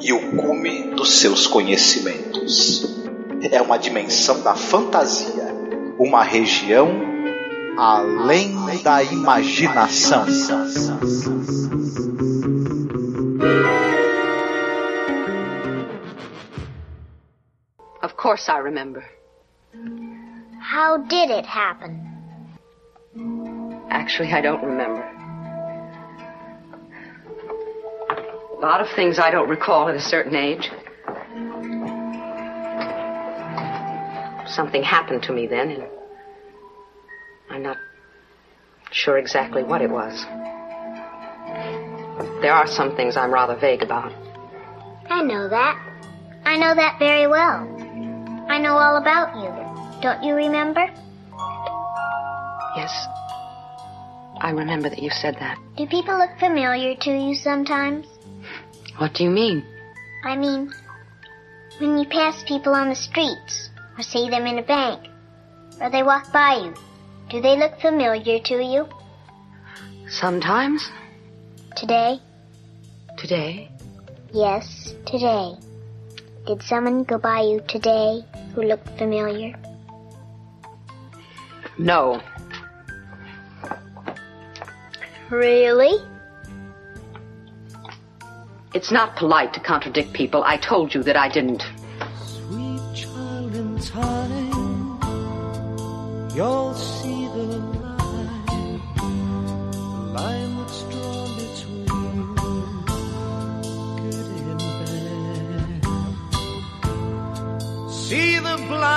e o cume dos seus conhecimentos. É uma dimensão da fantasia, uma região além da imaginação. Of course I remember. How did it happen? Actually, I don't remember. A lot of things I don't recall at a certain age. Something happened to me then, and I'm not sure exactly what it was. There are some things I'm rather vague about. I know that. I know that very well. I know all about you. Don't you remember? Yes. I remember that you said that. Do people look familiar to you sometimes? What do you mean? I mean, when you pass people on the streets, or see them in a bank, or they walk by you, do they look familiar to you? Sometimes. Today? Today. Yes, today. Did someone go by you today who looked familiar? No. Really? It's not polite to contradict people. I told you that I didn't. Sweet child in time, you'll see the line, the line that's drawn between good and bad. See the blind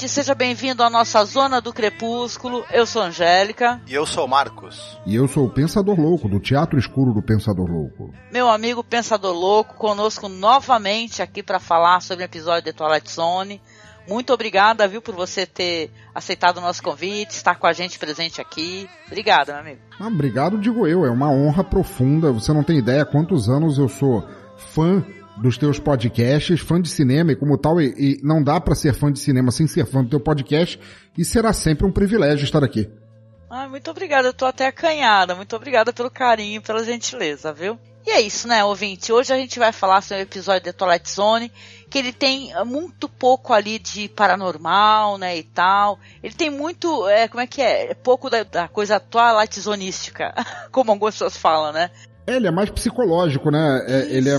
ouvinte, seja bem-vindo à nossa Zona do Crepúsculo. Eu sou Angélica. E eu sou Marcos. E eu sou o Pensador Louco, do Teatro Escuro do Pensador Louco. Meu amigo Pensador Louco, conosco novamente aqui para falar sobre o episódio de Twilight Zone. Muito obrigada, viu, por você ter aceitado o nosso convite, estar com a gente presente aqui. Obrigada, meu amigo. Ah, obrigado, digo eu. É uma honra profunda. Você não tem ideia quantos anos eu sou fã dos teus podcasts, fã de cinema e como tal, e, e não dá para ser fã de cinema sem ser fã do teu podcast, e será sempre um privilégio estar aqui. Ah, muito obrigada, eu tô até acanhada. Muito obrigada pelo carinho, pela gentileza, viu? E é isso, né, ouvinte? Hoje a gente vai falar sobre o episódio de Twilight Zone, que ele tem eh, muito pouco ali de paranormal, né, e tal. Ele tem muito, é, como é que é? Pouco da, da coisa Twilight Zonística, como algumas pessoas falam, né? É, ele é mais psicológico, né? É, ele é.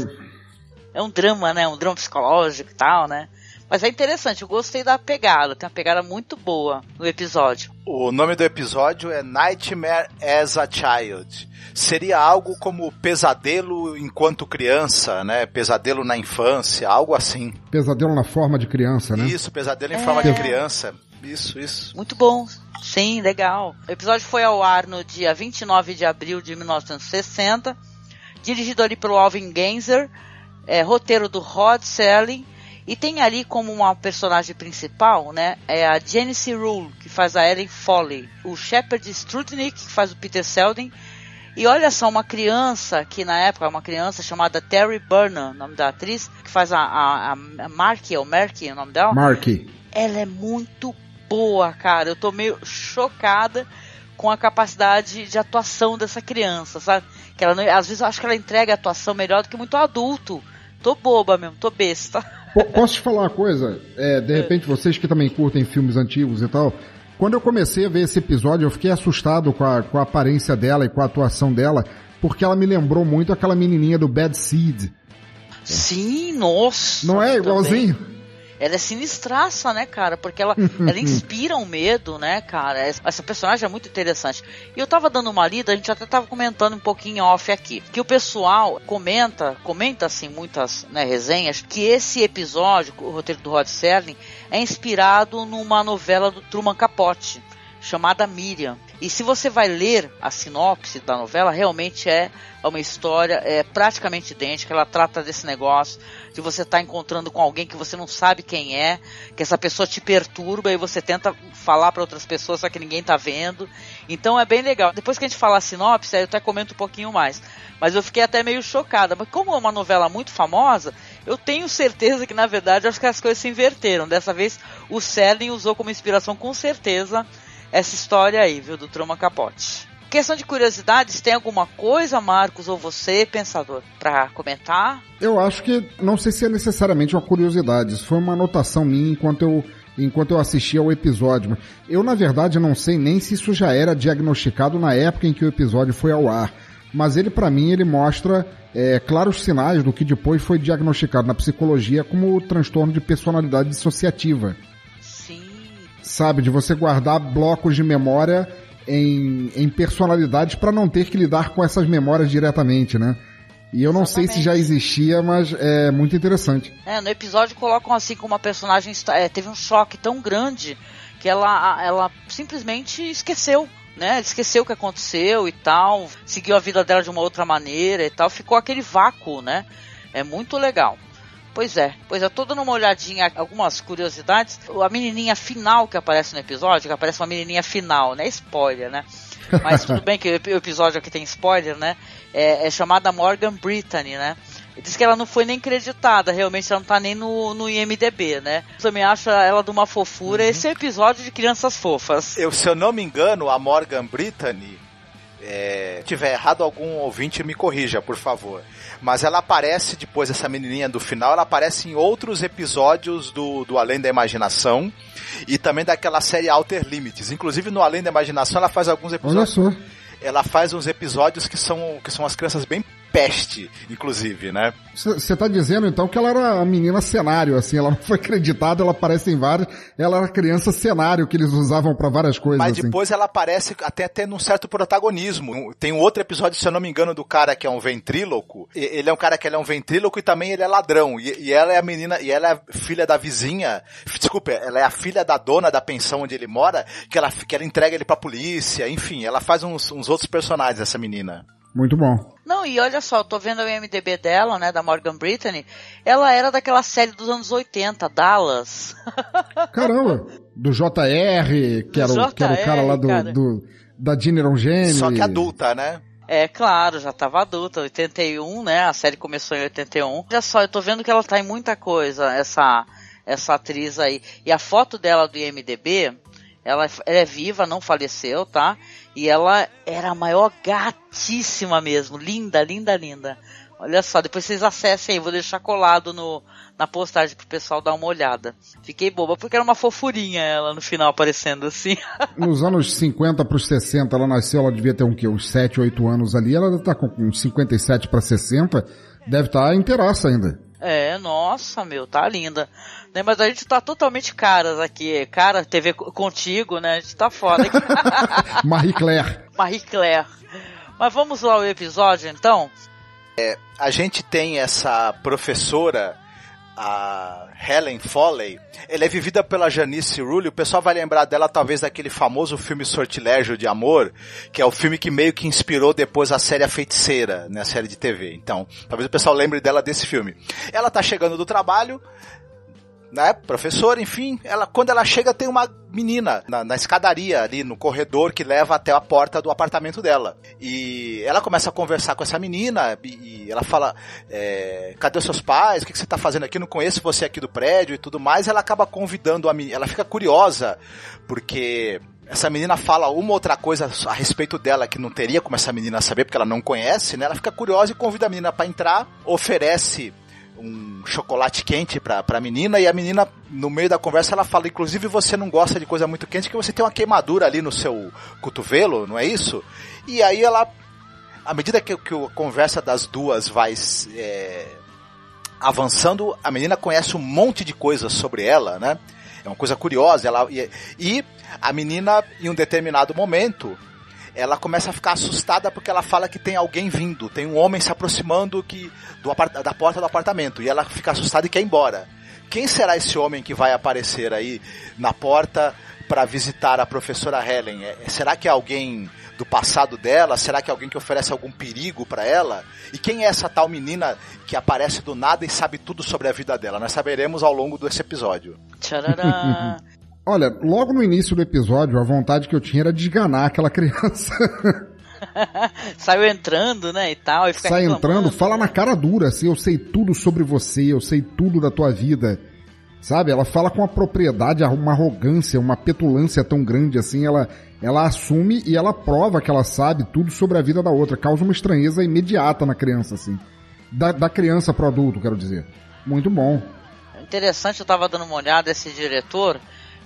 É um drama, né? Um drama psicológico e tal, né? Mas é interessante, eu gostei da pegada, tem uma pegada muito boa no episódio. O nome do episódio é Nightmare as a Child. Seria algo como pesadelo enquanto criança, né? Pesadelo na infância, algo assim. Pesadelo na forma de criança, né? Isso, pesadelo em forma de criança. Isso, isso. Muito bom. Sim, legal. O episódio foi ao ar no dia 29 de abril de 1960, dirigido ali pelo Alvin Genzer, é, roteiro do Rod Serling, e tem ali como uma personagem principal, né, é a Janice Rule, que faz a Ellen Foley, o Shepard Strudnick, que faz o Peter Selden, e olha só, uma criança, que na época, uma criança chamada Terry Burnham, nome da atriz, que faz a, a, a Marky, ou Marky, o nome dela? Marky. Ela é muito boa, cara. Eu tô meio chocada com a capacidade de atuação dessa criança, sabe? Que ela, às vezes eu acho que ela entrega a atuação melhor do que muito adulto. Tô boba mesmo, tô besta. Po- Posso te falar uma coisa? É, de repente, vocês que também curtem filmes antigos e tal, quando eu comecei a ver esse episódio, eu fiquei assustado com a, com a aparência dela e com a atuação dela, porque ela me lembrou muito aquela menininha do Bad Seed. Sim, nossa. Não é também. Ela é sinistraça, né, cara? Porque ela, ela inspira um medo, né, cara? Essa essa personagem é muito interessante. E eu tava dando uma lida, a gente até tava comentando um pouquinho off aqui, que o pessoal comenta, comenta assim muitas né, resenhas, que esse episódio, o roteiro do Rod Serling, é inspirado numa novela do Truman Capote, chamada Miriam. E se você vai ler a sinopse da novela, realmente é uma história é, praticamente idêntica. Ela trata desse negócio de você estar tá encontrando com alguém que você não sabe quem é, que essa pessoa te perturba e você tenta falar para outras pessoas, só que ninguém tá vendo. Então é bem legal. Depois que a gente falar a sinopse, aí eu até comento um pouquinho mais. Mas eu fiquei até meio chocada. Mas como é uma novela muito famosa, eu tenho certeza que na verdade acho que as coisas se inverteram. Dessa vez o Serling usou como inspiração com certeza essa história aí, viu, do Truman Capote. Questão de curiosidades, tem alguma coisa, Marcos, ou você, pensador, para comentar? Eu acho que não sei se é necessariamente uma curiosidade. Isso foi uma anotação minha enquanto eu enquanto eu assistia ao episódio. Eu, na verdade, não sei nem se isso já era diagnosticado na época em que o episódio foi ao ar. Mas ele, para mim, ele mostra é, claros sinais do que depois foi diagnosticado na psicologia como transtorno de personalidade dissociativa sabe? De você guardar blocos de memória em, em personalidades para não ter que lidar com essas memórias diretamente, né? E eu não Exatamente. sei se já existia, mas é muito interessante. É, no episódio colocam assim como uma personagem é, teve um choque tão grande que ela, ela simplesmente esqueceu, né? Esqueceu o que aconteceu e tal, seguiu a vida dela de uma outra maneira e tal, ficou aquele vácuo, né? É muito legal. Pois é, pois é, tô dando uma olhadinha, algumas curiosidades. A menininha final que aparece no episódio, que aparece uma menininha final, né? Spoiler, né? Mas tudo bem que o episódio aqui tem spoiler, né? É, é chamada Morgan Brittany, né? Diz que ela não foi nem creditada, realmente ela não tá nem no, no IMDB, né? Também acho ela de uma fofura. Uhum. Esse é o episódio de Crianças Fofas. Eu, se eu não me engano, a Morgan Brittany, é, tiver errado, algum ouvinte me corrija, por favor. Mas ela aparece depois, essa menininha do final, ela aparece em outros episódios do, do Além da Imaginação e também daquela série Alter Limits. Inclusive no Além da Imaginação ela faz alguns episódios. Olha só. Ela faz uns episódios que são, que são as crianças bem peste, inclusive, né? Você tá dizendo então que ela era a menina cenário, assim, ela não foi acreditada, ela aparece em várias, ela era criança cenário que eles usavam para várias coisas. Mas assim. depois ela aparece até tendo um certo protagonismo. Tem um outro episódio, se eu não me engano, do cara que é um ventríloco. Ele é um cara que ele é um ventríloco e também ele é ladrão. E, e ela é a menina, e ela é filha da vizinha. Desculpa, ela é a filha da dona da pensão onde ele mora, que ela, que ela entrega ele pra polícia. Enfim, ela faz uns, uns outros personagens, essa menina. Muito bom. Não, e olha só, eu tô vendo o IMDB dela, né, da Morgan Brittany. Ela era daquela série dos anos 80, Dallas. Caramba, do JR, que, era, o, que era o cara lá do, do da Gene Rongeni. Só que adulta, né? É, claro, já tava adulta, 81, né? A série começou em 81. Olha só, eu tô vendo que ela tá em muita coisa, essa essa atriz aí. E a foto dela do IMDB, ela, ela é viva, não faleceu, tá? E ela era a maior gatíssima mesmo. Linda, linda, linda. Olha só, depois vocês acessem aí, vou deixar colado no, na postagem pro pessoal dar uma olhada. Fiquei boba, porque era uma fofurinha ela no final aparecendo assim. Nos anos 50 para os 60, ela nasceu, ela devia ter um, quê? uns 7, 8 anos ali, ela tá com uns 57 para 60, deve estar tá inteiraça ainda. É, nossa, meu, tá linda. Né, mas a gente tá totalmente caras aqui. Cara, TV contigo, né? A gente tá foda aqui. Marie Claire. Marie Claire. Mas vamos lá ao episódio, então? É, a gente tem essa professora, a Helen Foley. Ela é vivida pela Janice Rulli. O pessoal vai lembrar dela talvez daquele famoso filme Sortilégio de Amor, que é o filme que meio que inspirou depois a série A Feiticeira, né, a série de TV. Então, talvez o pessoal lembre dela desse filme. Ela tá chegando do trabalho, né, professora, enfim, ela quando ela chega tem uma menina na, na, escadaria ali no corredor que leva até a porta do apartamento dela. E ela começa a conversar com essa menina e, e ela fala: é, Cadê os seus pais? O que, que você está fazendo aqui? Não conheço você aqui do prédio e tudo mais. Ela acaba convidando a menina, ela fica curiosa porque essa menina fala uma outra coisa a respeito dela que não teria como essa menina saber porque ela não conhece, né? Ela fica curiosa e convida a menina para entrar, oferece um chocolate quente pra, pra menina e a menina, no meio da conversa, ela fala, inclusive você não gosta de coisa muito quente, que você tem uma queimadura ali no seu cotovelo, não é isso? E aí ela, à medida que, que a conversa das duas vai é, avançando, a menina conhece um monte de coisas sobre ela, né? É uma coisa curiosa. Ela, e, e a menina, em um determinado momento, ela começa a ficar assustada porque ela fala que tem alguém vindo, tem um homem se aproximando que do da porta do apartamento e ela fica assustada e quer ir embora. Quem será esse homem que vai aparecer aí na porta para visitar a professora Helen? É, será que é alguém do passado dela? Será que é alguém que oferece algum perigo para ela? E quem é essa tal menina que aparece do nada e sabe tudo sobre a vida dela? Nós saberemos ao longo desse episódio. Tcharará. Olha, logo no início do episódio, a vontade que eu tinha era de esganar aquela criança. Saiu entrando, né, e tal. E fica Sai entrando, fala na cara dura, assim, eu sei tudo sobre você, eu sei tudo da tua vida. Sabe? Ela fala com uma propriedade, uma arrogância, uma petulância tão grande assim, ela, ela assume e ela prova que ela sabe tudo sobre a vida da outra. Causa uma estranheza imediata na criança, assim. Da, da criança pro adulto, quero dizer. Muito bom. Interessante, eu tava dando uma olhada, esse diretor,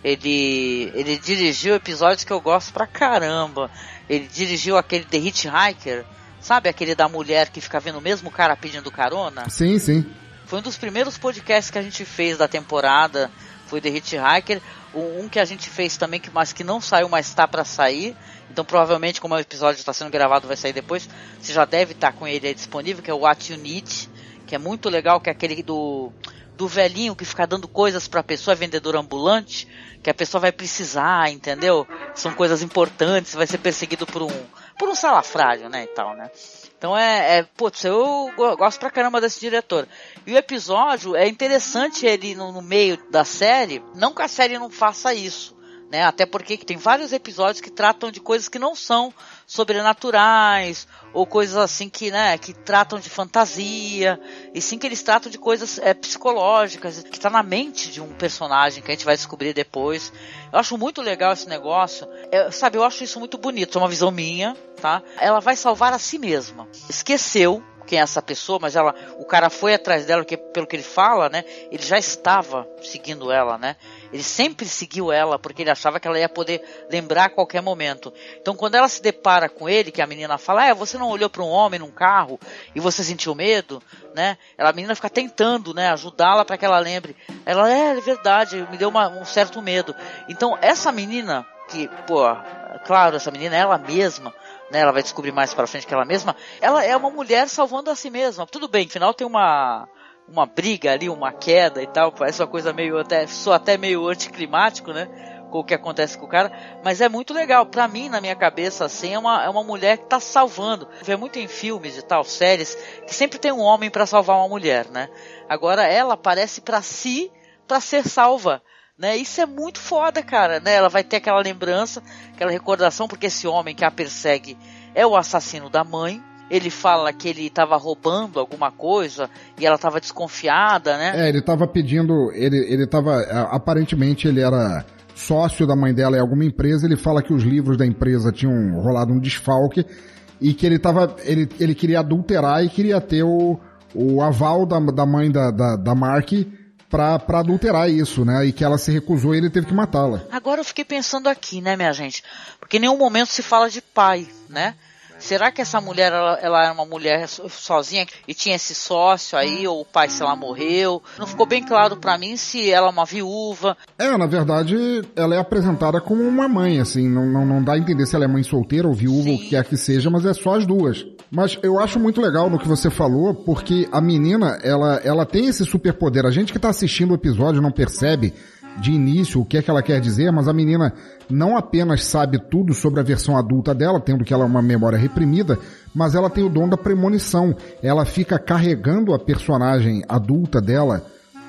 ele, ele dirigiu episódios que eu gosto pra caramba. Ele dirigiu aquele The Hitchhiker, sabe aquele da mulher que fica vendo o mesmo cara pedindo carona? Sim, sim. Foi um dos primeiros podcasts que a gente fez da temporada, foi The Hitchhiker. Um um que a gente fez também, mas que não saiu, mas está para sair. Então provavelmente, como o episódio está sendo gravado, vai sair depois. Você já deve estar com ele aí disponível, que é o What You Need, que é muito legal, que é aquele do do velhinho que fica dando coisas pra pessoa, é vendedor ambulante, que a pessoa vai precisar, entendeu? São coisas importantes, vai ser perseguido por um por um salafrário, né, e tal, né? Então é, é putz, eu go- gosto pra caramba desse diretor. E o episódio é interessante ele no, no meio da série, não que a série não faça isso, né? Até porque que tem vários episódios que tratam de coisas que não são sobrenaturais ou coisas assim que, né, que tratam de fantasia, e sim que eles tratam de coisas é, psicológicas, que tá na mente de um personagem que a gente vai descobrir depois. Eu acho muito legal esse negócio. É, sabe, eu acho isso muito bonito, é uma visão minha, tá? Ela vai salvar a si mesma. Esqueceu quem é essa pessoa, mas ela, o cara foi atrás dela, porque pelo que ele fala, né, ele já estava seguindo ela, né? Ele sempre seguiu ela porque ele achava que ela ia poder lembrar a qualquer momento. Então, quando ela se depara com ele, que a menina fala: "É, você não olhou para um homem num carro e você sentiu medo?", né? Ela a menina fica tentando, né, ajudá-la para que ela lembre. Ela: "É, é verdade, me deu uma- um certo medo". Então, essa menina que, pô, claro, essa menina é ela mesma, né? Ela vai descobrir mais para frente que ela mesma, ela é uma mulher salvando a si mesma. Tudo bem, no final tem uma uma briga ali, uma queda e tal, parece uma coisa meio até, sou até meio anticlimático, né? Com o que acontece com o cara, mas é muito legal. Pra mim, na minha cabeça, assim, é uma, é uma mulher que tá salvando. Vê muito em filmes e tal, séries, que sempre tem um homem pra salvar uma mulher, né? Agora ela aparece pra si, pra ser salva. Né? Isso é muito foda, cara, né? Ela vai ter aquela lembrança, aquela recordação, porque esse homem que a persegue é o assassino da mãe. Ele fala que ele estava roubando alguma coisa e ela estava desconfiada, né? É, ele tava pedindo. Ele, ele tava. Aparentemente ele era sócio da mãe dela em alguma empresa. Ele fala que os livros da empresa tinham rolado um desfalque e que ele tava. Ele, ele queria adulterar e queria ter o, o aval da, da mãe da, da, da Mark pra adulterar isso, né? E que ela se recusou e ele teve que matá-la. Agora eu fiquei pensando aqui, né, minha gente? Porque em nenhum momento se fala de pai, né? Será que essa mulher, ela, ela era uma mulher so- sozinha e tinha esse sócio aí, ou o pai, sei lá, morreu? Não ficou bem claro pra mim se ela é uma viúva. É, na verdade, ela é apresentada como uma mãe, assim, não, não, não dá a entender se ela é mãe solteira ou viúva, ou o que quer que seja, mas é só as duas. Mas eu acho muito legal no que você falou, porque a menina, ela, ela tem esse superpoder. A gente que tá assistindo o episódio não percebe de início o que é que ela quer dizer, mas a menina não apenas sabe tudo sobre a versão adulta dela, tendo que ela é uma memória reprimida, mas ela tem o dom da premonição. Ela fica carregando a personagem adulta dela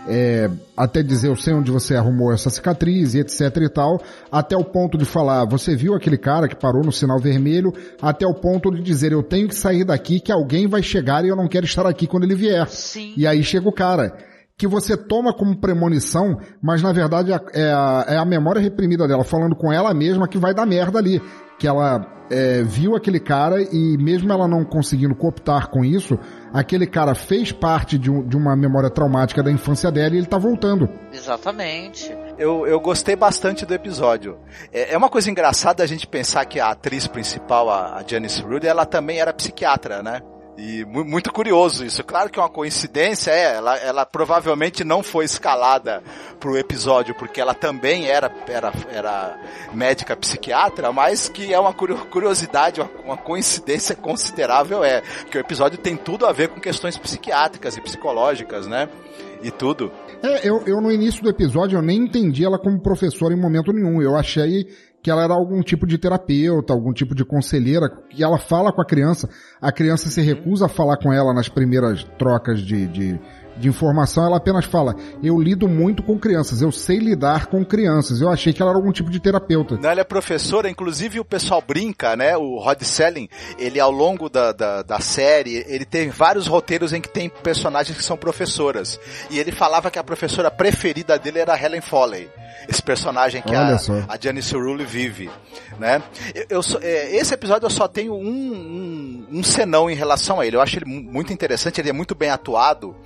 é, até dizer eu sei onde você arrumou essa cicatriz e etc e tal, até o ponto de falar, você viu aquele cara que parou no sinal vermelho, até o ponto de dizer eu tenho que sair daqui que alguém vai chegar e eu não quero estar aqui quando ele vier. Sim. E aí chega o cara. Que você toma como premonição, mas na verdade é, é a, é a memória reprimida dela, falando com ela mesma que vai dar merda ali. Que ela é, viu aquele cara e mesmo ela não conseguindo cooptar com isso, aquele cara fez parte de, um- de uma memória traumática da infância dela e ele tá voltando. Exatamente. Eu, eu gostei bastante do episódio. É, é uma coisa engraçada a gente pensar que a atriz principal, a, a Janice Rude, ela também era psiquiatra, né? E mu- muito curioso isso. Claro que é uma coincidência, é. Ela, ela provavelmente não foi escalada pro episódio porque ela também era, era, era médica psiquiatra, mas que é uma curio- curiosidade, uma, uma coincidência considerável, é. Que o episódio tem tudo a ver com questões psiquiátricas e psicológicas, né? E tudo. É, eu, eu no início do episódio eu nem entendi ela como professora em momento nenhum. Eu achei que ela era algum tipo de terapeuta, algum tipo de conselheira, e ela fala com a criança, a criança se recusa a falar com ela nas primeiras trocas de, de, de informação, ela apenas fala, eu lido muito com crianças, eu sei lidar com crianças. Eu achei que ela era algum tipo de terapeuta. Não, ela é professora, inclusive o pessoal brinca, né? O Rod Selling, ele ao longo da, da, da série, ele tem vários roteiros em que tem personagens que são professoras. E ele falava que a professora preferida dele era Helen Foley. Esse personagem que Olha a, só. a Janice Rulli vive, né? Eu, eu só- é, esse episódio eu só tenho um, um, um senão em relação a ele. Eu acho ele mu- muito interessante, ele é muito bem atuado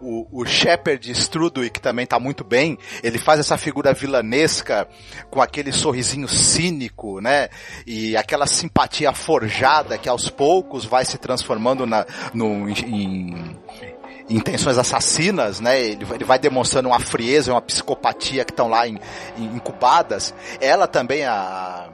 o, o Shepard Strudwick também tá muito bem. Ele faz essa figura vilanesca com aquele sorrisinho cínico, né? E aquela simpatia forjada que aos poucos vai se transformando na, no, em, intenções assassinas, né? Ele, vai- ele vai demonstrando uma frieza, uma psicopatia que estão lá em, em- incubadas. Ela também, a,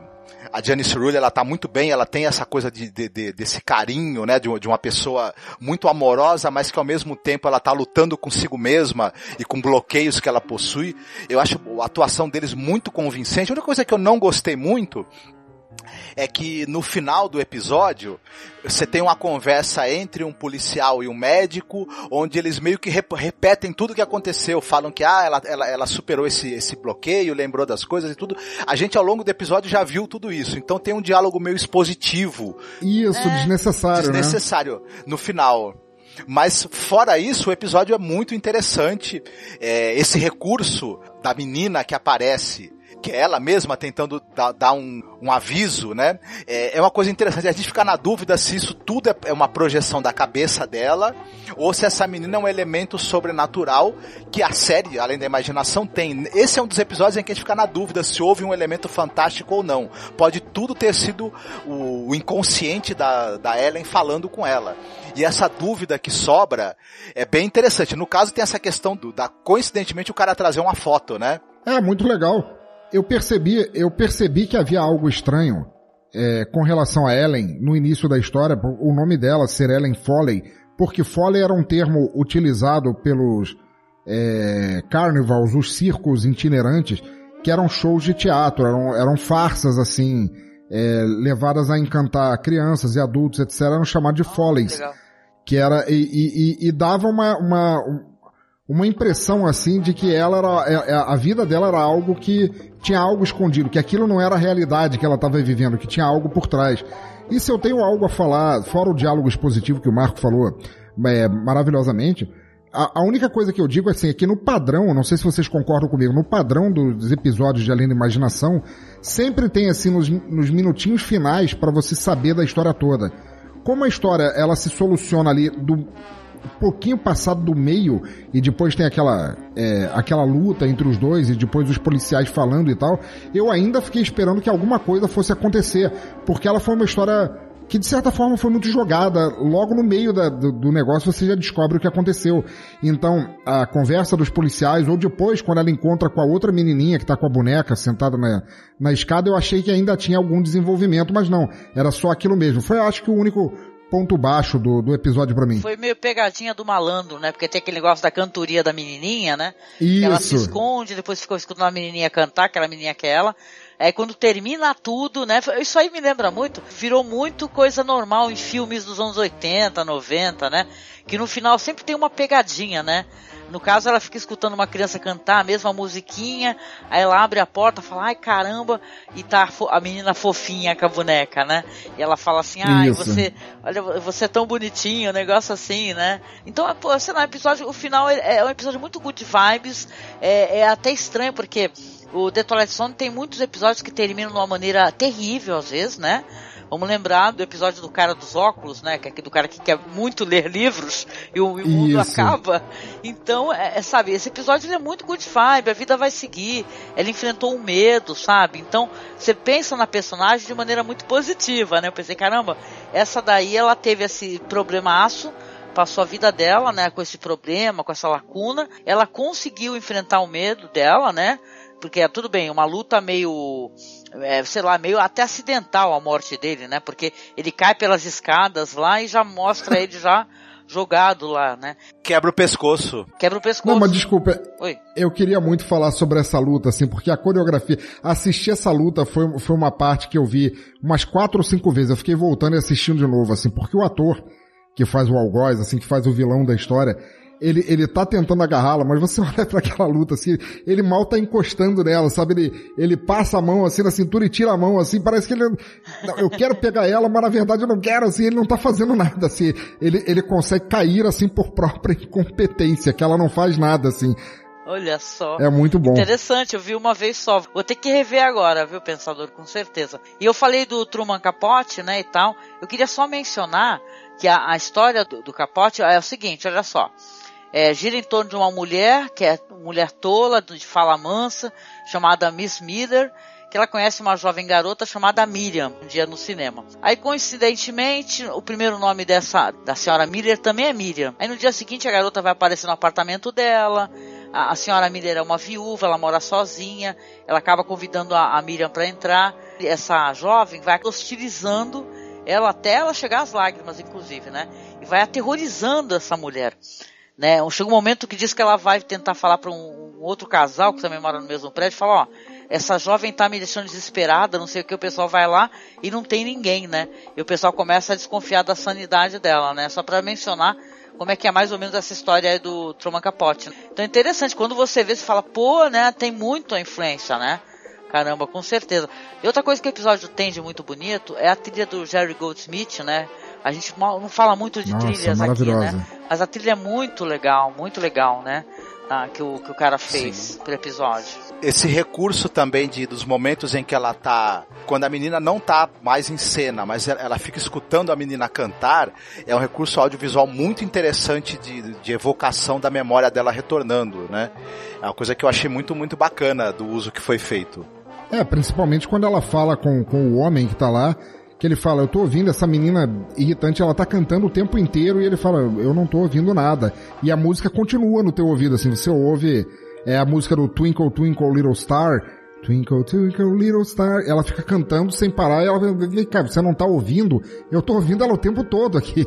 a Janice Rulli, ela tá muito bem, ela tem essa coisa de, de- de- desse carinho, né, de, de uma pessoa muito amorosa, mas que ao mesmo tempo ela tá lutando consigo mesma e com bloqueios que ela possui. Eu acho a atuação deles muito convincente. A única coisa que eu não gostei muito é que no final do episódio você tem uma conversa entre um policial e um médico, onde eles meio que rep- repetem tudo o que aconteceu, falam que ah, ela, ela, ela superou esse, esse bloqueio, lembrou das coisas e tudo. A gente ao longo do episódio já viu tudo isso, então tem um diálogo meio expositivo, Isso, desnecessário, né? desnecessário no final. Mas fora isso, o episódio é muito interessante. É, esse recurso da menina que aparece, que é ela mesma tentando dar, dar um, um aviso, né? É, é uma coisa interessante. A gente fica na dúvida se isso tudo é, é uma projeção da cabeça dela ou se essa menina é um elemento sobrenatural que a série, além da imaginação, tem. Esse é um dos episódios em que a gente fica na dúvida se houve um elemento fantástico ou não. Pode tudo ter sido o, o inconsciente da, da Ellen falando com ela. E essa dúvida que sobra é bem interessante. No caso, tem essa questão do, da, coincidentemente, o cara trazer uma foto, né? É, muito legal. Eu percebi, eu percebi que havia algo estranho é, com relação a Ellen no início da história, o nome dela ser Ellen Foley, porque Foley era um termo utilizado pelos é, carnivals, os circos itinerantes, que eram shows de teatro, eram, eram farsas assim, é, levadas a encantar crianças e adultos, etc. Eram chamados de Foleys Legal. que era e, e, e- e dava uma, uma, uma impressão assim de que ela era é- é- a vida dela era algo que tinha algo escondido, que aquilo não era a realidade que ela estava vivendo, que tinha algo por trás. E se eu tenho algo a falar, fora o diálogo expositivo que o Marco falou é, maravilhosamente, a, a única coisa que eu digo assim, é que no padrão, não sei se vocês concordam comigo, no padrão dos episódios de Além da Imaginação, sempre tem assim nos, nos minutinhos finais para você saber da história toda. Como a história ela se soluciona ali do pouquinho passado do meio e depois tem aquela é, aquela luta entre os dois e depois os policiais falando e tal, eu ainda fiquei esperando que alguma coisa fosse acontecer, porque ela foi uma história que de certa forma foi muito jogada. Logo no meio da- do, do negócio você já descobre o que aconteceu. Então, a conversa dos policiais, ou depois, quando ela encontra com a outra menininha que tá com a boneca sentada na, na escada, eu achei que ainda tinha algum desenvolvimento, mas não. Era só aquilo mesmo. Foi, acho que, o único ponto baixo do, do episódio pra mim. Foi meio pegadinha do malandro, né? Porque tem aquele negócio da cantoria da menininha, né? Que ela se Isso. esconde, depois ficou escutando a menininha cantar, aquela menininha que é ela. Aí quando termina tudo, né? Isso aí me lembra muito, virou muito coisa normal em filmes dos anos 80, 90, né? Que no final sempre tem uma pegadinha, né? No caso, ela fica escutando uma criança cantar a mesma musiquinha, aí ela abre a porta, fala, ai caramba, e tá a fo- a menina fofinha com a boneca, né? E ela fala assim, ai, Isso. você, olha, você é tão bonitinho, um negócio assim, né? Então, pô, sei lá, o episódio, o final é, é um episódio muito good vibes, é, é até estranho, porque O The Twilight Zone tem muitos episódios que terminam de uma maneira terrível, às vezes, né? Vamos lembrar do episódio do cara dos óculos, né? Que é do cara que quer muito ler livros e o, e o mundo acaba. Então, é, é, sabe, esse episódio ele é muito good vibe, a vida vai seguir. Ela enfrentou o medo, sabe? Então, você pensa na personagem de maneira muito positiva, né? Eu pensei, caramba, essa daí ela teve esse problemaço passou a vida dela, né, com esse problema, com essa lacuna. Ela conseguiu enfrentar o medo dela, né? Porque é tudo bem, uma luta meio, é, sei lá, meio até acidental a morte dele, né? Porque ele cai pelas escadas lá e já mostra ele já jogado lá, né? Quebra o pescoço. Quebra o pescoço. Não, mas desculpa, Oi. eu queria muito falar sobre essa luta, assim, porque a coreografia, assistir essa luta foi, foi uma parte que eu vi umas quatro ou cinco vezes, eu fiquei voltando e assistindo de novo, assim, porque o ator que faz o algoz, assim, que faz o vilão da história, ele, ele tá tentando agarrá-la, mas você olha para aquela luta, assim, ele mal tá encostando nela, sabe? Ele, ele passa a mão, assim, na cintura e tira a mão, assim, parece que ele, não, eu quero pegar ela, mas na verdade eu não quero, assim, ele não tá fazendo nada, assim, ele, ele consegue cair, assim, por própria incompetência, que ela não faz nada, assim. Olha só. É muito bom. Interessante, eu vi uma vez só. Vou ter que rever agora, viu, Pensador, com certeza. E eu falei do Truman Capote, né, e tal. Eu queria só mencionar que a, a história do, do Capote é o seguinte, olha só. É, gira em torno de uma mulher, que é uma mulher tola, de fala mansa, chamada Miss Miller, que ela conhece uma jovem garota chamada Miriam, um dia no cinema. Aí, coincidentemente, o primeiro nome dessa, da senhora Miller também é Miriam. Aí, no dia seguinte, a garota vai aparecer no apartamento dela, a, a senhora Miller é uma viúva, ela mora sozinha, ela acaba convidando a, a Miriam para entrar. Essa jovem vai hostilizando ela até ela chegar às lágrimas, inclusive, né? E vai aterrorizando essa mulher. Né? Chega um momento que diz que ela vai tentar falar para um, um, outro casal que também mora no mesmo prédio, fala, ó, essa jovem tá me deixando desesperada, não sei o que, o pessoal vai lá e não tem ninguém, né? E o pessoal começa a desconfiar da sanidade dela, né? Só para mencionar como é que é mais ou menos essa história aí do Truman Capote. Né? Então é interessante, quando você vê, você fala, pô, né, tem muito a influência, né? Caramba, com certeza. E outra coisa que o episódio tem de muito bonito é a trilha do Jerry Goldsmith, né? A gente não fala muito de Nossa, trilhas aqui, né? Mas a trilha é muito legal, muito legal, né? Ah, que, o, que o cara fez Sim. pro episódio. Esse recurso também de, dos momentos em que ela tá. Quando a menina não tá mais em cena, mas ela fica escutando a menina cantar, é um recurso audiovisual muito interessante de, de evocação da memória dela retornando, né? É uma coisa que eu achei muito, muito bacana do uso que foi feito. É, principalmente quando ela fala com, com o homem que tá lá, que ele fala, eu tô ouvindo essa menina irritante, ela tá cantando o tempo inteiro, e ele fala, eu não tô ouvindo nada. E a música continua no teu ouvido, assim, você ouve é a música do Twinkle Twinkle Little Star, Twinkle Twinkle Little Star, ela fica cantando sem parar, e ela vem cá, você não tá ouvindo? Eu tô ouvindo ela o tempo todo aqui.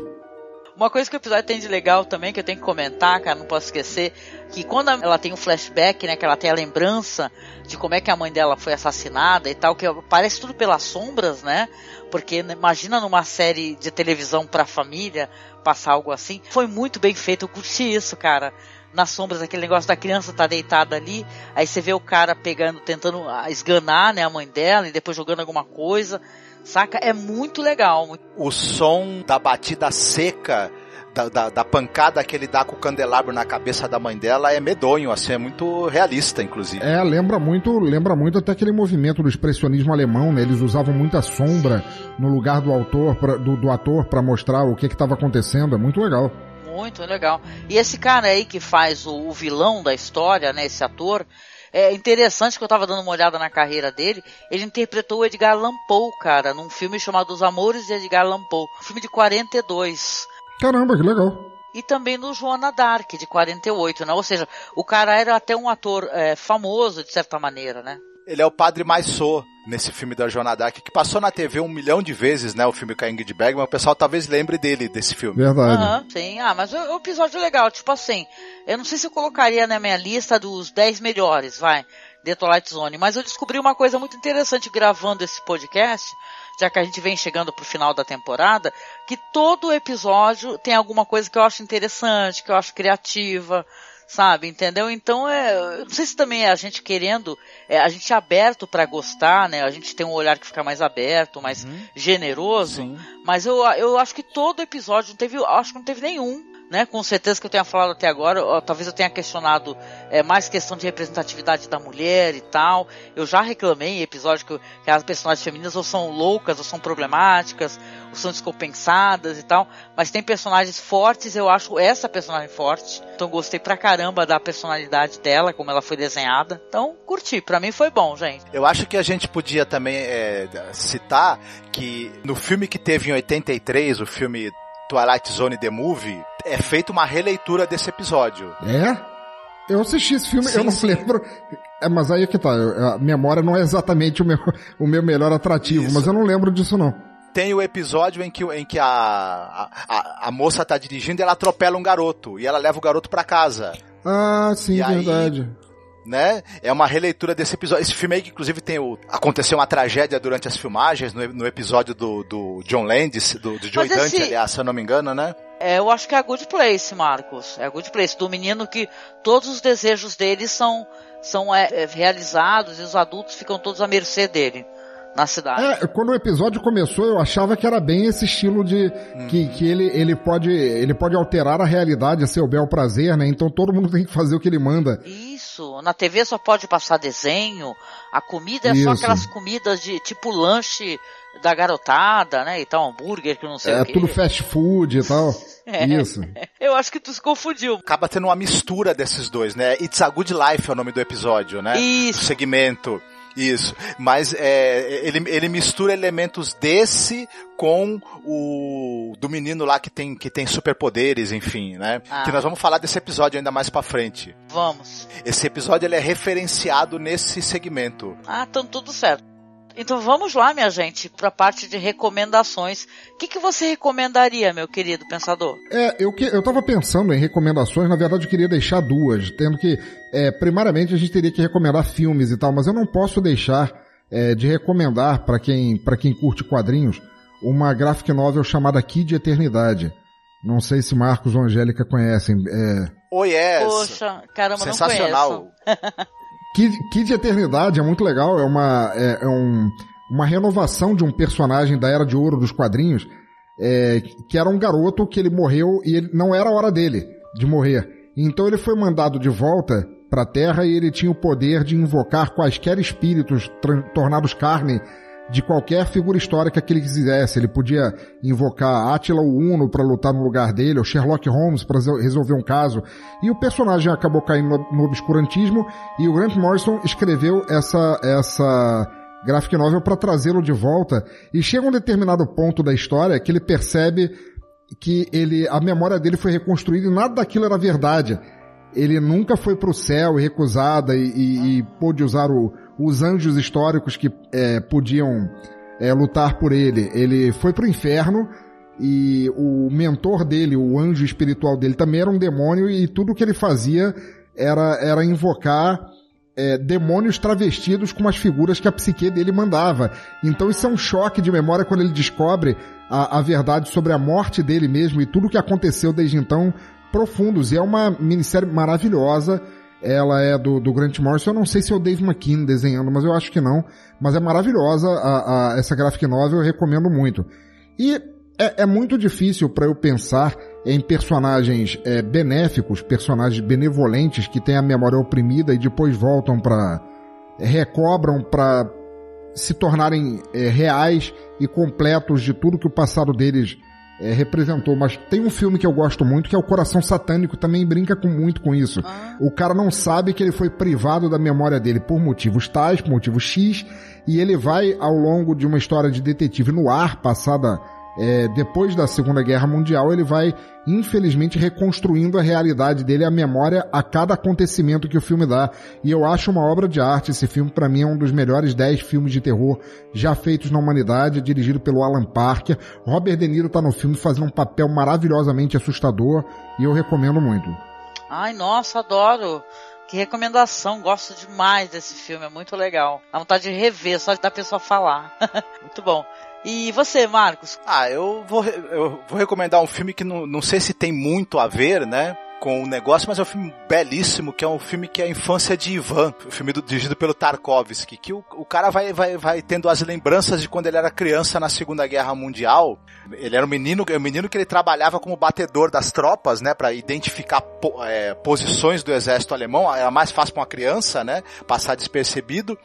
Uma coisa que o episódio tem de legal também, que eu tenho que comentar, cara, não posso esquecer, que quando ela tem um flashback, né, que ela tem a lembrança de como é que a mãe dela foi assassinada e tal, que parece tudo pelas sombras, né? Porque né, imagina numa série de televisão pra família passar algo assim. Foi muito bem feito, eu curti isso, cara nas sombras aquele negócio da criança tá deitada ali, aí você vê o cara pegando, tentando esganar, né, a mãe dela e depois jogando alguma coisa. Saca? É muito legal. O som da batida seca da, da, da, pancada que ele dá com o candelabro na cabeça da mãe dela é medonho, assim, é muito realista, inclusive. É, lembra muito, lembra muito até aquele movimento do expressionismo alemão, né? Eles usavam muita sombra no lugar do autor, pra, do, do ator para mostrar o que estava acontecendo, é muito legal. Muito legal. E esse cara aí que faz o, o vilão da história, né, esse ator, é interessante que eu tava dando uma olhada na carreira dele. Ele interpretou o Edgar Allan Poe, cara, num filme chamado Os Amores de Edgar Allan Poe. Um filme de 42. Caramba, que legal. E também no Joana Dark, de 48, né? Ou seja, o cara era até um ator é, famoso, de certa maneira, né? Ele é o Padre Maisô nesse filme da Joana Dark, que passou na TV um milhão de vezes, né? O filme com a Ingrid Bergman. O pessoal talvez lembre dele, desse filme. Verdade. Uhum, sim, ah, mas o, o episódio é legal. Tipo assim, eu não sei se eu colocaria na minha lista dos 10 melhores, vai, de Twilight Zone, mas eu descobri uma coisa muito interessante gravando esse podcast, já que a gente vem chegando pro final da temporada, que todo episódio tem alguma coisa que eu acho interessante, que eu acho criativa, sabe? Entendeu? Então é, não sei se também é a gente querendo, é, a gente é aberto para gostar, né? A gente tem um olhar que fica mais aberto, mais Uhum. generoso. Sim. Mas eu, eu acho que todo episódio não teve, acho que não teve nenhum né? Com certeza que eu tenha falado até agora, talvez eu tenha questionado é, mais questão de representatividade da mulher e tal. Eu já reclamei em episódio que, que as personagens femininas ou são loucas, ou são problemáticas, ou são descompensadas e tal. Mas tem personagens fortes, eu acho essa personagem forte. Então gostei pra caramba da personalidade dela, como ela foi desenhada. Então curti, pra mim foi bom, gente. Eu acho que a gente podia também é, citar que no filme que teve em 83, o filme Twilight Zone The Movie, é feita uma releitura desse episódio. É? Eu assisti esse filme, Sim, eu não sim. lembro. É, mas aí é que tá, a memória não é exatamente o meu, o meu melhor atrativo, Isso. mas eu não lembro disso não. Tem o episódio em que, em que a, a, a- moça tá dirigindo e ela atropela um garoto. E ela leva o garoto pra casa. Ah, sim, E aí- verdade. Né? É uma releitura desse episódio. Esse filme aí que inclusive tem o aconteceu uma tragédia durante as filmagens no, no episódio do, do John Landis, do, do Dante, esse- aliás, se eu não me engano, né? É, eu acho que é a Good Place, Marcos. É a Good Place, do menino que todos os desejos dele são, são é, é, realizados e os adultos ficam todos à mercê dele na cidade. É, quando o episódio começou, eu achava que era bem esse estilo de que, que ele, ele pode ele pode alterar a realidade a seu bel prazer, né? Então todo mundo tem que fazer o que ele manda. Isso, na TV só pode passar desenho, a comida é só Isso. aquelas comidas de tipo lanche da garotada, né? E tal, hambúrguer que não sei É o quê. tudo fast food e tal. É. Isso. Eu acho que tu se confundiu. Acaba tendo uma mistura desses dois, né? It's a Good Life é o nome do episódio, né? Isso. O segmento. Isso. Mas é, ele, ele mistura elementos desse com o do menino lá que tem, que tem superpoderes, enfim, né? Ah. Que nós vamos falar desse episódio ainda mais pra frente. Vamos. Esse episódio ele é referenciado nesse segmento. Ah, então tudo certo. Então vamos lá, minha gente, para a parte de recomendações. O que, que você recomendaria, meu querido pensador? É, eu, que, eu tava pensando em recomendações, na verdade eu queria deixar duas, tendo que, é, primariamente a gente teria que recomendar filmes e tal, mas eu não posso deixar é, de recomendar para quem, pra quem curte quadrinhos uma graphic novel chamada Kid Eternidade. Não sei se Marcos ou Angélica conhecem. É, Oh yes! Poxa, caramba, não Sensacional. conheço. Kid, Kid Eternidade é muito legal, é uma, é, é um, uma renovação de um personagem da Era de Ouro dos quadrinhos, é, que era um garoto que ele morreu e ele, não era a hora dele de morrer. Então ele foi mandado de volta para a Terra e ele tinha o poder de invocar quaisquer espíritos tornados carne de qualquer figura histórica que ele quisesse. Ele podia invocar Átila o Uno para lutar no lugar dele, ou Sherlock Holmes para resolver um caso. E o personagem acabou caindo no, obscurantismo e o Grant Morrison escreveu essa essa graphic novel para trazê-lo de volta. E chega um determinado ponto da história que ele percebe que ele a memória dele foi reconstruída e nada daquilo era verdade. Ele nunca foi para o céu e recusada e, e, e pôde usar o, os anjos históricos que é, podiam é, lutar por ele. Ele foi para o inferno e o mentor dele, o anjo espiritual dele, também era um demônio e tudo que ele fazia era, era invocar é, demônios travestidos com as figuras que a psique dele mandava. Então isso é um choque de memória quando ele descobre a, a verdade sobre a morte dele mesmo e tudo que aconteceu desde então profundos. E é uma minissérie maravilhosa. Ela é do, do Grant Morrison. Eu não sei se é o Dave McKean desenhando, mas eu acho que não. Mas é maravilhosa a, a, essa graphic novel, eu recomendo muito. E é, é muito difícil para eu pensar em personagens é, benéficos, personagens benevolentes que têm a memória oprimida e depois voltam para recobram para se tornarem é, reais e completos de tudo que o passado deles é, representou. Mas tem um filme que eu gosto muito que é o Coração Satânico, também brinca com, muito com isso. O cara não sabe que ele foi privado da memória dele por motivos tais, por motivo X, e ele vai ao longo de uma história de detetive no ar, passada é, depois da Segunda Guerra Mundial, ele vai, infelizmente, reconstruindo a realidade dele, a memória a cada acontecimento que o filme dá. E eu acho uma obra de arte. Esse filme, para mim, é um dos melhores 10 filmes de terror já feitos na humanidade, dirigido pelo Alan Parker. Robert De Niro tá no filme fazendo um papel maravilhosamente assustador e eu recomendo muito. Ai, nossa, adoro. Que recomendação, gosto demais desse filme, é muito legal. Dá vontade de rever, só da pessoa falar. muito bom. E você, Marcos? Ah, eu vou, eu vou recomendar um filme que não, não sei se tem muito a ver, né? Com o negócio, mas é um filme belíssimo, que é um filme que é a infância de Ivan, o filme do, dirigido pelo Tarkovsky, que o, o cara vai, vai, vai tendo as lembranças de quando ele era criança na Segunda Guerra Mundial. Ele era um menino, um menino que ele trabalhava como batedor das tropas, né, para identificar po, é, posições do exército alemão. Era mais fácil para uma criança, né, passar despercebido.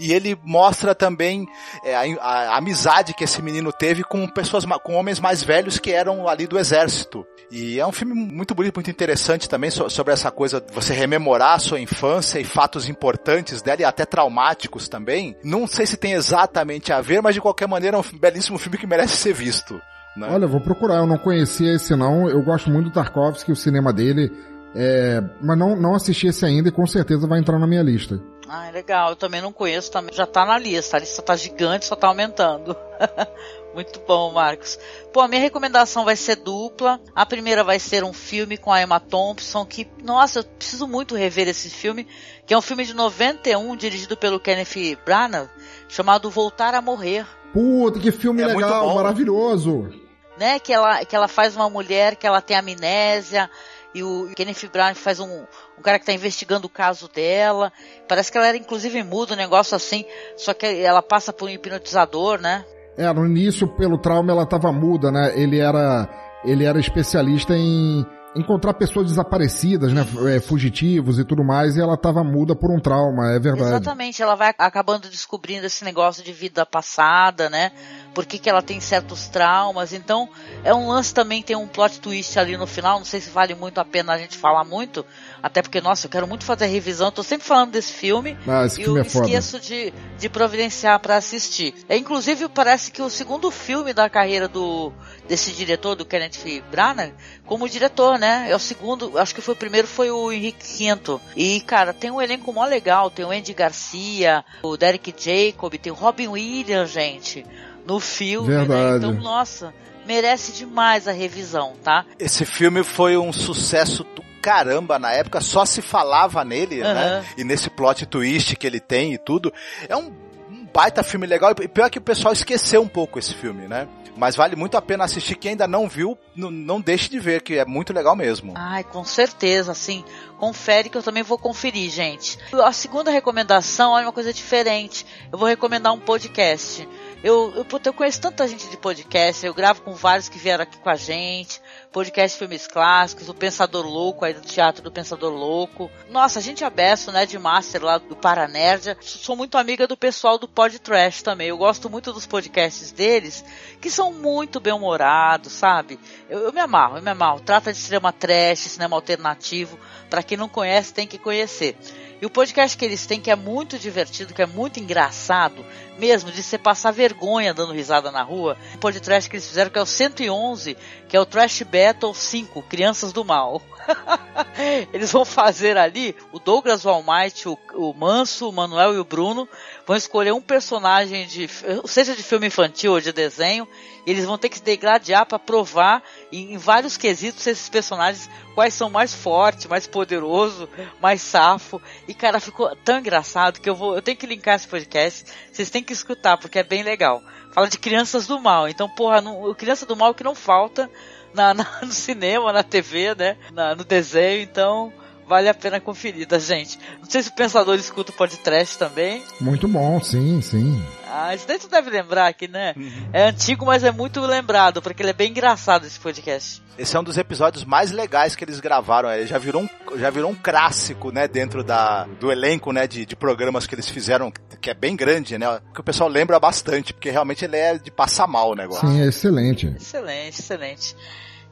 E ele mostra também é, a, a, a amizade que esse menino teve com pessoas, com homens mais velhos que eram ali do exército. E é um filme muito bonito, muito interessante também sobre essa coisa de você rememorar a sua infância e fatos importantes dela e até traumáticos também. Não sei se tem exatamente a ver, mas de qualquer maneira é um belíssimo filme que merece ser visto. Né? Olha, vou procurar, eu não conhecia esse não, eu gosto muito do Tarkovsky, o cinema dele, é... mas não, não assisti esse ainda e com certeza vai entrar na minha lista. Ah, legal. Eu também não conheço, também já tá na lista. A lista tá gigante, só tá aumentando. Muito bom, Marcos. Pô, a minha recomendação vai ser dupla. A primeira vai ser um filme com a Emma Thompson, que, nossa, eu preciso muito rever esse filme, que é um filme de 91, dirigido pelo Kenneth Branagh, chamado Voltar a Morrer. Puta, que filme é legal, maravilhoso. Né, que ela, que ela faz uma mulher que ela tem amnésia, e o Kenneth Branagh faz um, um cara que está investigando o caso dela. Parece que ela era inclusive muda, um negócio assim, só que ela passa por um hipnotizador, né? É, no início, pelo trauma, ela estava muda, né? Ele era, ele era especialista em encontrar pessoas desaparecidas, né? É, fugitivos e tudo mais, e ela estava muda por um trauma, é verdade. Exatamente, ela vai acabando descobrindo esse negócio de vida passada, né? Por que, que ela tem certos traumas. Então, é um lance também, tem um plot twist ali no final. Não sei se vale muito a pena a gente falar muito. Até porque, nossa, eu quero muito fazer a revisão. Tô sempre falando desse filme. Ah, esse e filme eu é foda. esqueço de, de providenciar para assistir. É, inclusive, parece que o segundo filme da carreira do desse diretor, do Kenneth Branagh, como diretor, né? É o segundo, acho que foi o primeiro, foi o Henrique Quinto. E, cara, tem um elenco mó legal. Tem o Andy Garcia, o Derek Jacob, tem o Robin Williams, gente no filme, Verdade. né? Então, nossa, merece demais a revisão, tá? Esse filme foi um sucesso do caramba na época, só se falava nele, Aham. né? E nesse plot twist que ele tem e tudo. É um, um baita filme legal. E pior que o pessoal esqueceu um pouco esse filme, né? Mas vale muito a pena assistir. Quem ainda não viu, não, não deixe de ver, que é muito legal mesmo. Ai, com certeza, assim, confere que eu também vou conferir, gente. A segunda recomendação é uma coisa diferente. Eu vou recomendar um podcast. Eu, eu, puta, eu conheço tanta gente de podcast, eu gravo com vários que vieram aqui com a gente, podcast Filmes Clássicos, o Pensador Louco aí do Teatro do Pensador Louco. Nossa, a gente abesso, né, de Master lá do Paranerdia. Sou muito amiga do pessoal do Pod Trash também. Eu gosto muito dos podcasts deles, que são muito bem-humorados, sabe? Eu, eu me amarro, eu me amarro. Trata de cinema trash, cinema alternativo. Pra quem não conhece, tem que conhecer. E o podcast que eles têm, que é muito divertido, que é muito engraçado, mesmo de você passar vergonha dando risada na rua, o podcast que eles fizeram, que é o 111, que é o Trash Battle 5, Crianças do Mal. eles vão fazer ali, o Douglas Walmite, o, o Manso, o Manuel e o Bruno, vão escolher um personagem de, seja de filme infantil ou de desenho, e eles vão ter que se degladiar para provar em, em vários quesitos esses personagens quais são mais fortes, mais poderoso, mais safo. E cara, ficou tão engraçado que eu vou, eu tenho que linkar esse podcast. Vocês têm que escutar porque é bem legal. Fala de crianças do mal. Então, porra, não, criança do mal que não falta na, na- no cinema, na TV, né? Na- no desenho. Então, vale a pena conferir, tá, gente? Não sei se o pensador escuta o podcast também. Muito bom, sim, sim. Ah, isso daí tu deve lembrar aqui, né? É antigo, mas é muito lembrado, porque ele é bem engraçado esse podcast. Esse é um dos episódios mais legais que eles gravaram. Ele já virou um, já virou um clássico, né, dentro da, do elenco, né, de, de programas que eles fizeram, que é bem grande, né, que o pessoal lembra bastante, porque realmente ele é de passar mal o negócio. Sim, é excelente. Excelente, excelente.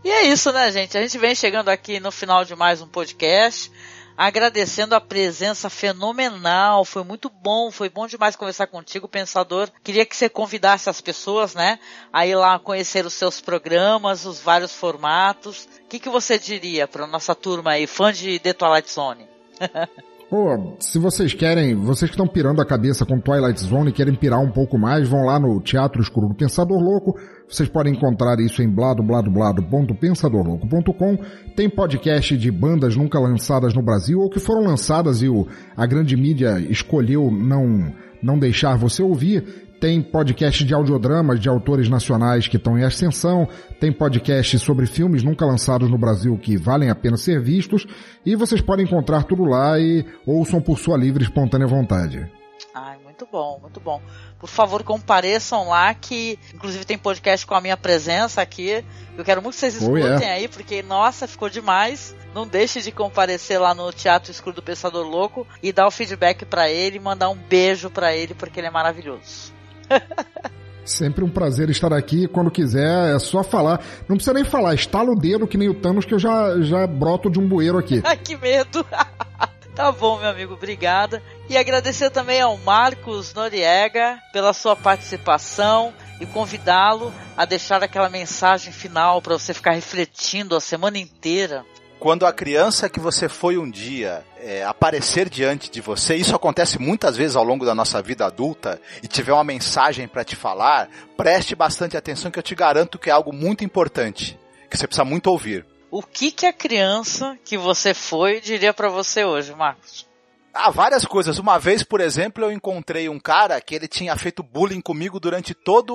E é isso, né, gente? A gente vem chegando aqui no final de mais um podcast, agradecendo a presença fenomenal. Foi muito bom, foi bom demais conversar contigo, pensador. Queria que você convidasse as pessoas, né, a ir lá conhecer os seus programas, os vários formatos. O que, que você diria para nossa turma aí, fã de The Twilight Zone? Pô, se vocês querem, vocês que estão pirando a cabeça com Twilight Zone e querem pirar um pouco mais, vão lá no Teatro Escuro do Pensador Louco. Vocês podem encontrar isso em bladobladoblado.pensadorlouco.com. Tem podcast de bandas nunca lançadas no Brasil ou que foram lançadas e o, a grande mídia escolheu não, não deixar você ouvir. Tem podcast de audiodramas de autores nacionais que estão em ascensão, tem podcast sobre filmes nunca lançados no Brasil que valem a pena ser vistos, e vocês podem encontrar tudo lá e ouçam por sua livre e espontânea vontade. Ai, muito bom, muito bom. Por favor, compareçam lá que, inclusive, tem podcast com a minha presença aqui. Eu quero muito que vocês Oh, escutem yeah. aí, porque, nossa, ficou demais. Não deixe de comparecer lá no Teatro Escuro do Pensador Louco e dar o feedback pra ele e mandar um beijo pra ele, porque ele é maravilhoso. Sempre um prazer estar aqui. Quando quiser, é só falar. Não precisa nem falar, estala o dedo que nem o Thanos que eu já, já broto de um bueiro aqui. Ai, que medo! tá bom, meu amigo, obrigada. E agradecer também ao Marcos Noriega pela sua participação e convidá-lo a deixar aquela mensagem final para você ficar refletindo a semana inteira. Quando a criança que você foi um dia é, aparecer diante de você, isso acontece muitas vezes ao longo da nossa vida adulta, e tiver uma mensagem para te falar, preste bastante atenção que eu te garanto que é algo muito importante, que você precisa muito ouvir. O que que a criança que você foi diria para você hoje, Marcos? Há várias coisas. Uma vez, por exemplo, eu encontrei um cara que ele tinha feito bullying comigo durante todas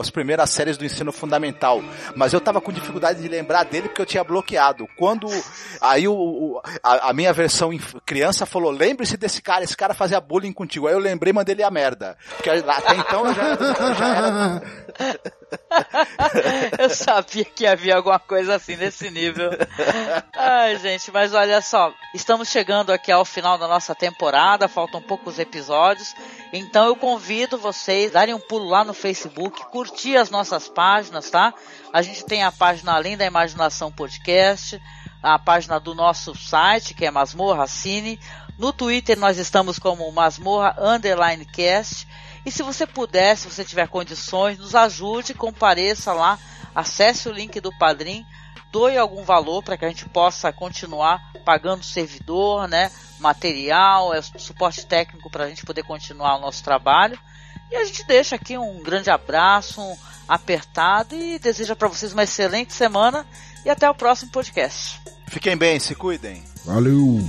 as primeiras séries do ensino fundamental. Mas eu tava com dificuldade de lembrar dele porque eu tinha bloqueado. Quando aí o, o- a, a minha versão criança falou, lembre-se desse cara, esse cara fazia bullying contigo. Aí eu lembrei mandei ele a merda. Porque até então eu já, eu já era Eu sabia que havia alguma coisa assim nesse nível. Ai, gente, mas olha só, estamos chegando aqui ao final da nossa temporada, faltam poucos episódios, então eu convido vocês a darem um pulo lá no Facebook, curtir as nossas páginas, tá? A gente tem a página Além da Imaginação Podcast, a página do nosso site, que é Masmorra Cine. No Twitter nós estamos como Masmorra Underline Cast. E se você puder, se você tiver condições, nos ajude, compareça lá, acesse o link do Padrim, doe algum valor para que a gente possa continuar pagando servidor, né, material, é, suporte técnico para a gente poder continuar o nosso trabalho. E a gente deixa aqui um grande abraço, um apertado e deseja para vocês uma excelente semana e até o próximo podcast. Fiquem bem, se cuidem. Valeu!